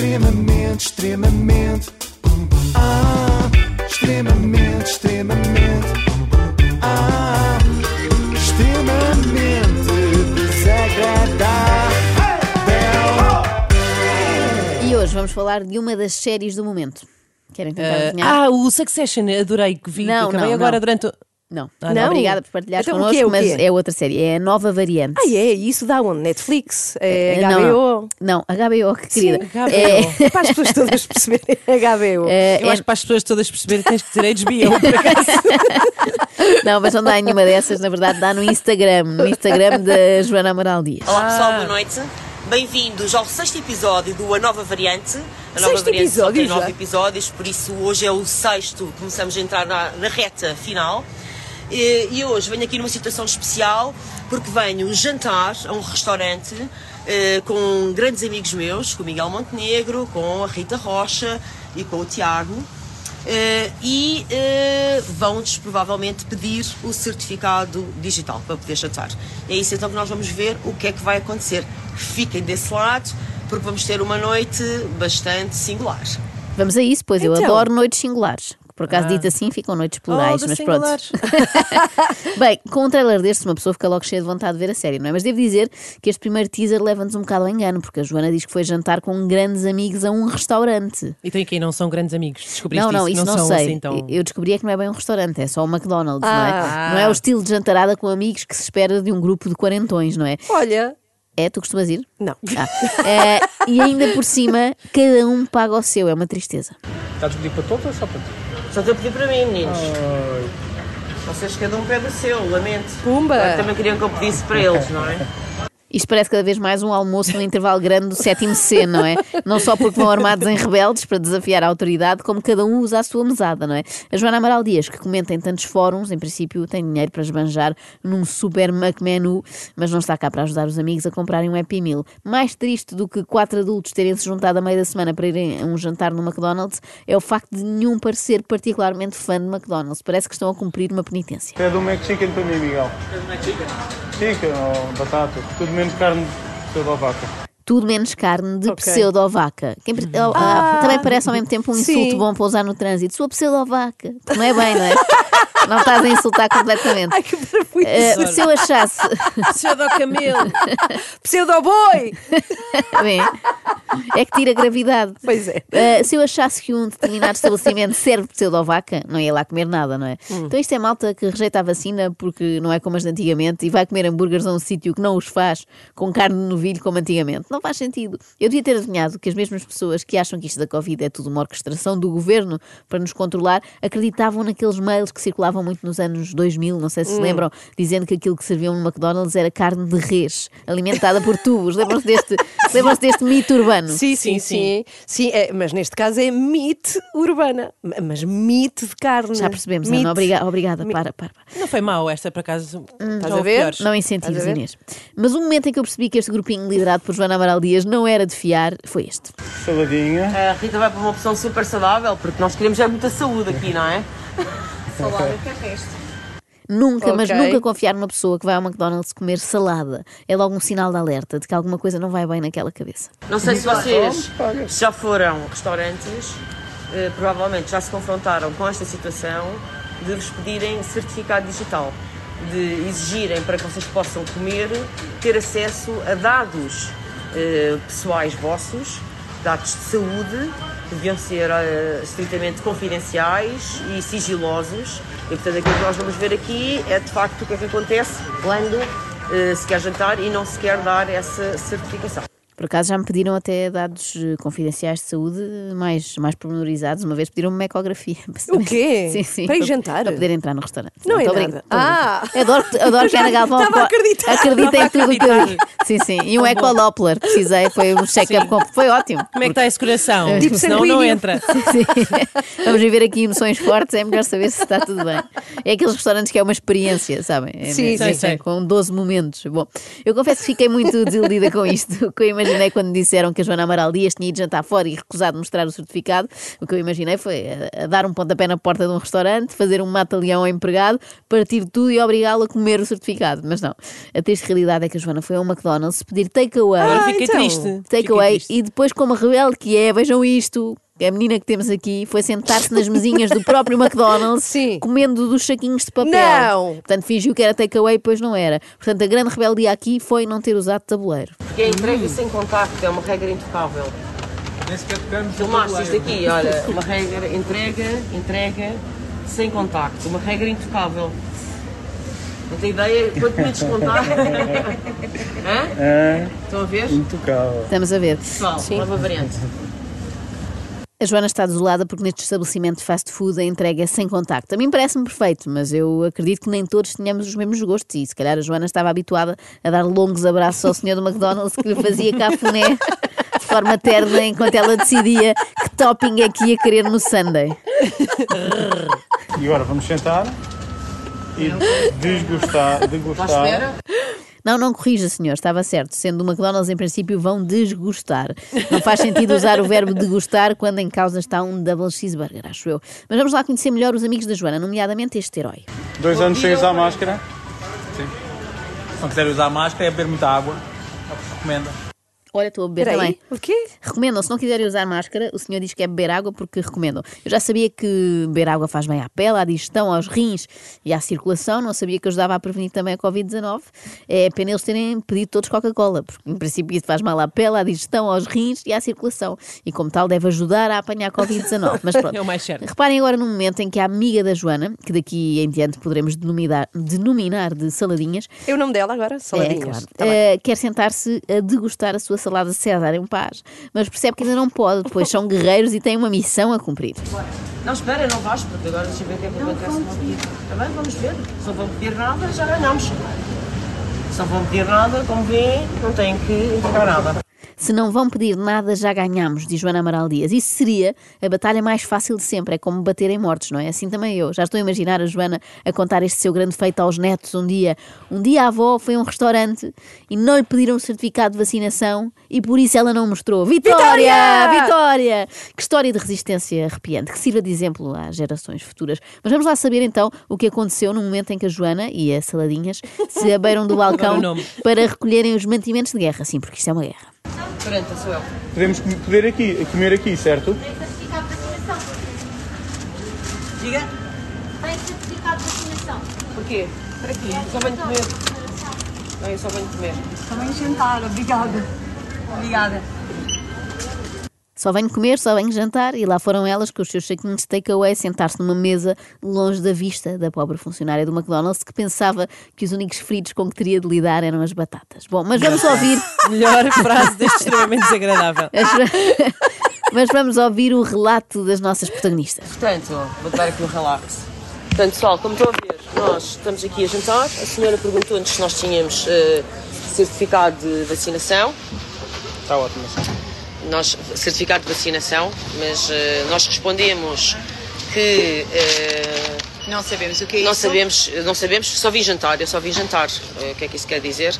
Extremamente, extremamente. Ah, extremamente, extremamente. Ah, extremamente desagradável. E hoje vamos falar de uma das séries do momento. Querem tentar Ah, adivinhar? ah, o Succession, adorei que vi. Não, acabei não, agora não. durante. o- Não. Ah, não. não? Obrigada por partilhares Então, o connosco, quê, o mas quê? é outra série. É a nova variante. Ah, é? Isso dá onde? Netflix? É HBO? Não, não, HBO, que querida. HBO. É, É para as pessoas todas perceberem HBO. é, Eu é- acho que para as pessoas todas perceberem tens que dizer HBO, por acaso. não, mas não dá nenhuma dessas, na verdade, dá no Instagram, no Instagram da Joana Amaral Dias. Olá pessoal, boa noite. Bem-vindos ao sexto episódio do A Nova Variante. A Nova Sexto Variante só tem episódio já? nove episódios, por isso hoje é o sexto, começamos a entrar na, na reta final. E, e hoje venho aqui numa situação especial porque venho jantar a um restaurante eh, com grandes amigos meus, com o Miguel Montenegro, com a Rita Rocha e com o Tiago. Eh, e eh, vão-nos provavelmente pedir o certificado digital para poder jantar. É isso então que nós vamos ver o que é que vai acontecer. Fiquem desse lado, porque vamos ter uma noite bastante singular. Vamos a isso, pois eu Então. adoro noites singulares. Por acaso, dito assim, ficam noites plurais, Oh, mas pronto. Bem, com um trailer destes, uma pessoa fica logo cheia de vontade de ver a série, não é? Mas devo dizer que este primeiro teaser leva-nos um bocado ao engano, porque a Joana diz que foi jantar com grandes amigos a um restaurante. E tem aqui, não são grandes amigos. Descobriste Não, não, isso, isso não, são sei. assim tão. Eu descobri é que não é bem um restaurante, é só um McDonald's, não Ah. é? Não é o estilo de jantarada com amigos que se espera de um grupo de quarentões, não é? Olha, É, tu costumas ir? não. Ah, é, e ainda por cima, cada um paga o seu, é uma tristeza. Estás a pedir para todos ou só para ti? Só estou a pedir para mim, meninos. Vocês cada um pede o seu, lamento. Pumba. Agora Também queriam que eu pedisse para eles, não é? Isto parece cada vez mais um almoço no intervalo grande do sétimo C, não é? Não só porque vão armados em rebeldes para desafiar a autoridade, como cada um usa a sua mesada, não é? A Joana Amaral Dias, que comenta em tantos fóruns, em princípio tem dinheiro para esbanjar num super McMenu, mas não está cá para ajudar os amigos a comprarem um Happy Meal. Mais triste do que quatro adultos terem se juntado a meio da semana para irem a um jantar no McDonald's é o facto de nenhum parecer particularmente fã de McDonald's. Parece que estão a cumprir uma penitência. Pede um McChicken para mim, Miguel. Pede um McChicken? Chicken ou batata. Tudo menos carne de vaca. Tudo menos carne de Ok. pseudovaca. Quem pre- oh, ah, também parece ao mesmo tempo um sim. insulto bom para usar no trânsito. Sua pseudovaca. Não é bem, não é? Não estás a insultar completamente. Ai, que. Eh, se eu achasse. Pseudo Camelo. Pseudo-boi! Bem, é que tira gravidade. Pois é. Eh, se eu achasse que um determinado estabelecimento serve pseudovaca, não ia lá comer nada, não é? Então isto é malta que rejeita a vacina porque não é como as de antigamente e vai comer hambúrgueres a um sítio que não os faz com carne de novilho como antigamente. Não faz sentido. Eu devia ter adivinhado que as mesmas pessoas que acham que isto da Covid é tudo uma orquestração do governo para nos controlar acreditavam naqueles mails que circulavam muito nos anos 2000, não sei se se lembram, dizendo que aquilo que serviam no McDonald's era carne de res, alimentada por tubos. Lembram-se deste, lembram deste mito urbano? Sim, sim, sim. Sim, é, mas neste caso é meat urbana. Mas meat de carne. Já percebemos. Ana. Obriga- obrigada. Para, para, para. Não foi mau esta, por acaso. Estás Já a ver? piores. Não Estás ver? Inês. Mas o momento em que eu percebi que este grupinho liderado por Joana Amaral Dias não era de fiar foi este. Saladinha. A Rita vai para uma opção super saudável, porque nós queremos é muita saúde aqui, não é? Saudável, o que é é isto? Nunca, mas Ok. nunca confiar numa pessoa que vai ao McDonald's comer salada. É logo um sinal de alerta de que alguma coisa não vai bem naquela cabeça. Não sei se vocês já foram a restaurantes, eh, provavelmente já se confrontaram com esta situação de vos pedirem certificado digital, de exigirem para que vocês possam comer, ter acesso a dados eh, pessoais vossos, dados de saúde, que deviam ser eh, estritamente confidenciais e sigilosos. E portanto aquilo que nós vamos ver aqui é de facto o que é que acontece quando eh, se quer jantar e não se quer dar essa certificação. Por acaso já me pediram até dados eh, confidenciais de saúde mais, mais pormenorizados. Uma vez pediram-me uma ecografia. O quê? Sim, sim. Para ir jantar? Para poder entrar no restaurante. Não é Tô nada. Ah! Adoro, adoro que a Ana Galvão Estava a acreditar. acredita em tudo o que eu acreditar. digo. Sim, sim. E um ecodoppler. Precisei. Foi um check-up. com- Foi ótimo. Como é que está esse coração? Tipo Senão não entra. Sim. Vamos viver aqui emoções fortes, é melhor saber se está tudo bem. É aqueles restaurantes que é uma experiência, sabem? É, Sim, sim, sim. Com 12 momentos. Bom, eu confesso que fiquei muito desiludida com isto, com a imaginei quando disseram que a Joana Amaral Dias tinha ido jantar fora e recusado mostrar o certificado. O que eu imaginei foi a, a dar um pontapé na porta de um restaurante, fazer um mata-leão ao empregado, partir tudo e obrigá-lo a comer o certificado. Mas não. A triste realidade é que a Joana foi a um McDonald's pedir takeaway. Agora Ah, fiquei então. triste. Takeaway e depois, como rebelde que é, vejam isto. A menina que temos aqui foi sentar-se nas mesinhas do próprio McDonald's, Sim. comendo dos saquinhos de papel. Não. Portanto, fingiu que era takeaway, pois não era. Portanto, a grande rebeldia aqui foi não ter usado tabuleiro. Porque a entrega sem contacto é uma regra intocável. Filmaste isto aqui, olha, uma regra, entrega, entrega, sem contacto, uma regra intocável. Não tem ideia? Quanto menos contacto? Hã? É Estão a ver? intocável. Estamos a ver. Pessoal, nova variante. A Joana está desolada porque neste estabelecimento de fast food a entrega é sem contacto. A mim parece-me perfeito, mas eu acredito que nem todos tínhamos os mesmos gostos e se calhar a Joana estava habituada a dar longos abraços ao senhor do McDonald's que lhe fazia cafuné de forma terna enquanto ela decidia que topping é que ia querer no Sunday. E agora vamos sentar e desgostar, À degustar. Não, não corrija, senhor, estava certo. Sendo o McDonald's, em princípio, vão desgostar. Não faz sentido usar o verbo degustar quando em causa está um double cheeseburger, acho eu. Mas vamos lá conhecer melhor os amigos da Joana, nomeadamente este herói. Dois anos sem usar máscara. Se não quiser usar máscara, é beber muita água. Recomenda. Olha, estou a beber Espera também. O quê? Recomendam, se não quiserem usar máscara, o senhor diz que é beber água porque recomendam. Eu já sabia que beber água faz bem à pele, à digestão, aos rins e à circulação, não sabia que ajudava a prevenir também a Covid-19. É pena eles terem pedido todos Coca-Cola, porque em princípio isso faz mal à pele, à digestão, aos rins e à circulação. E como tal, deve ajudar a apanhar Covid-19. Mas pronto. É o mais certo. Reparem agora num momento em que a amiga da Joana, que daqui em diante poderemos denominar, denominar de saladinhas, É o nome dela agora? Saladinhas. é, claro. Tá. Eh, quer sentar-se a degustar a sua salada César em paz, mas percebe que ainda não pode, pois são guerreiros e têm uma missão a cumprir. Não, espera, não vais, porque agora deixa eu ver o que é que acontece no aqui. Está bem, vamos ver. Se não vão pedir nada, já ganhamos. Se não vão pedir nada, como vêem, não têm que entregar nada. Se não vão pedir nada, já ganhamos, diz Joana Amaral Dias. Isso seria a batalha mais fácil de sempre, é como bater em mortos, não é? Assim também eu. Já estou a imaginar a Joana a contar este seu grande feito aos netos um dia. Um dia a avó foi a um restaurante e não lhe pediram o certificado de vacinação e por isso ela não mostrou. Vitória! Vitória! Vitória! Que história de resistência arrepiante, que sirva de exemplo às gerações futuras. Mas vamos lá saber então o que aconteceu no momento em que a Joana e a Saladinhas se abeiram do balcão para recolherem os mantimentos de guerra. Sim, porque isto é uma guerra. 40, sou eu. Podemos poder aqui, comer aqui, certo? certificado de vacinação. Diga. Tem certificado de vacinação. Porquê? Para aqui. Só venho comer. Não, eu só venho comer. Também jantar, obrigada. Obrigada. Só venho comer, só venho jantar e lá foram elas com os seus saquinhos de takeaway sentar-se numa mesa longe da vista da pobre funcionária do McDonald's que pensava que os únicos fritos com que teria de lidar eram as batatas. Bom, mas vamos ouvir, Melhor frase deste extremamente desagradável. mas vamos ouvir o relato das nossas protagonistas. Portanto, vou dar aqui um relax. Portanto, pessoal, como estão a ver, nós estamos aqui a jantar. A senhora perguntou-nos se nós tínhamos eh, certificado de vacinação. Está ótimo assim. Nós, certificado de vacinação, mas eh, nós respondemos que eh, Não sabemos o que é não isso. sabemos, não sabemos, só vim jantar, eu só vim jantar. Eh, o que é que isso quer dizer?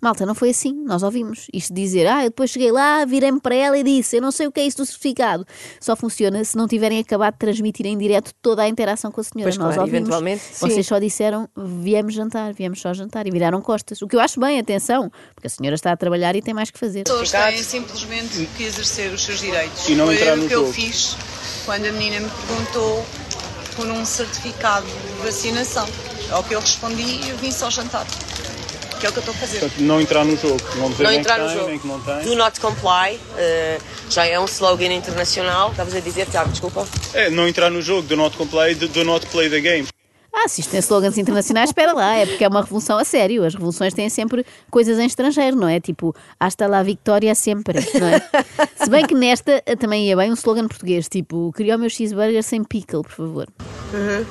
Malta, não foi assim, nós ouvimos. Isto de dizer, ah, eu depois cheguei lá, virei-me para ela e disse, eu não sei o que é isso do certificado. Só funciona se não tiverem acabado de transmitir em direto toda a interação com a senhora. Pois nós claro, ouvimos. eventualmente, Vocês sim. só disseram, viemos jantar, viemos só jantar e viraram costas. O que eu acho bem, atenção, porque a senhora está a trabalhar e tem mais que fazer. As pessoas têm simplesmente que exercer os seus direitos. E não Foi entrar o no que eu jogo. fiz quando a menina me perguntou por um certificado de vacinação. Ao que eu respondi e eu vim só jantar. Que é o que eu estou a fazer. Portanto, não entrar no jogo. Não dizer Não entrar que no tem, jogo. nem que não tem. Do not comply, eh, já é um slogan internacional. Estavas a dizer, Tiago, desculpa. É, não entrar no jogo. Do not comply, do, do not play the game. Ah, se isto tem slogans internacionais, espera lá, é porque é uma revolução a sério. As revoluções têm sempre coisas em estrangeiro, não é? Tipo, hasta lá Victoria sempre, não é? Se bem que nesta eh, também ia bem um slogan português, tipo, queria o meu cheeseburger sem pickle, por favor.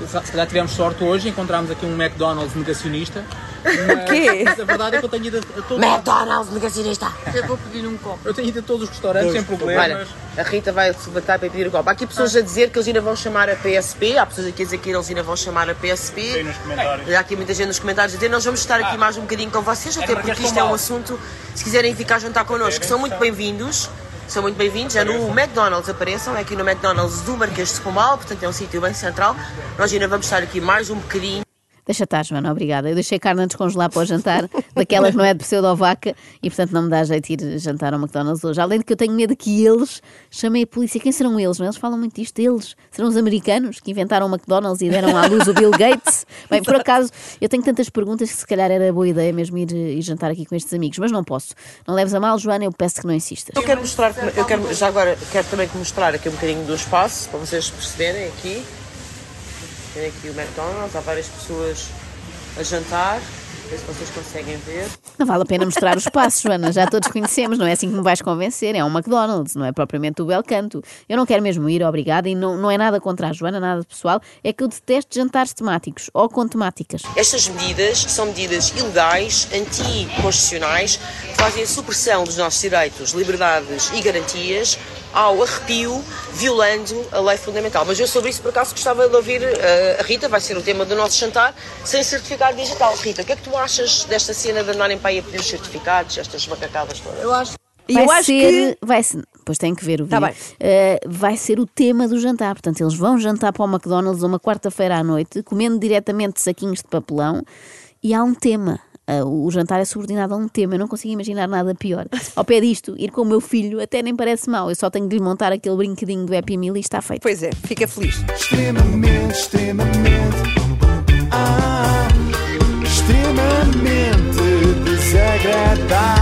Se calhar tivemos sorte hoje, encontramos aqui um McDonald's negacionista O quê? Mas a verdade é que eu tenho ido a, a todos. McDonald's, negacionista. Eu vou pedir um copo. Eu tenho ido a todos os restaurantes sem problemas. Olha, a Rita vai se levantar para pedir o copo. Há aqui pessoas a dizer que eles ainda vão chamar a PSP. Há pessoas aqui a dizer que eles ainda vão chamar a PSP. Tem nos comentários. Há aqui muita gente nos comentários a dizer nós vamos estar aqui mais um bocadinho com vocês, até porque isto de é um assunto, se quiserem ficar a jantar connosco, são muito bem-vindos. São muito bem-vindos, é no McDonald's, apareçam, é aqui no McDonald's do Marquês de Pombal, portanto é um sítio bem central. Nós ainda vamos estar aqui mais um bocadinho. Deixa estar, Joana, obrigada. Eu deixei carne a descongelar para o jantar, daquela que não é de pseudo-vaca, e portanto não me dá jeito de ir jantar ao McDonald's hoje. Além de que eu tenho medo que eles chamem a polícia. Quem serão eles? Não? Eles falam muito disto. Eles serão os americanos que inventaram o McDonald's e deram à luz o Bill Gates. Bem, por acaso, eu tenho tantas perguntas que se calhar era boa ideia mesmo ir, ir jantar aqui com estes amigos, mas não posso. Não leves a mal, Joana, eu peço que não insistas. Eu quero mostrar, eu quero, já agora quero também que mostrar aqui um bocadinho do espaço, para vocês perceberem aqui. Tem aqui o McDonald's, há várias pessoas a jantar, ver se vocês conseguem ver. Não vale a pena mostrar o espaço, Joana, já todos conhecemos, não é assim que me vais convencer, é um McDonald's, não é propriamente o bel canto. Eu não quero mesmo ir, obrigada, e não, não é nada contra a Joana, nada pessoal, é que eu detesto jantares temáticos ou com temáticas. Estas medidas são medidas ilegais, anticonstitucionais, que fazem a supressão dos nossos direitos, liberdades e garantias ao arrepio, violando a lei fundamental. Mas eu sobre isso, por acaso, gostava de ouvir eh, a Rita, vai ser o tema do nosso jantar, sem certificado digital. Rita, o que é que tu achas desta cena de andarem para aí a pedir os certificados, estas macacadas todas? Eu acho E vai eu acho ser, que. vai ser, pois tem que ver o Tá vídeo. bem. Eh, vai ser o tema do jantar. Portanto, eles vão jantar para o McDonald's uma quarta-feira à noite, comendo diretamente saquinhos de papelão, e há um tema. Eh, o jantar é subordinado a um tema, eu não consigo imaginar nada pior. Ao pé disto, ir com o meu filho até nem parece mal. Eu só tenho de lhe montar aquele brinquedinho do Happy Meal e está feito. Pois é, fica feliz. extremamente, extremamente, ah, extremamente desagradável.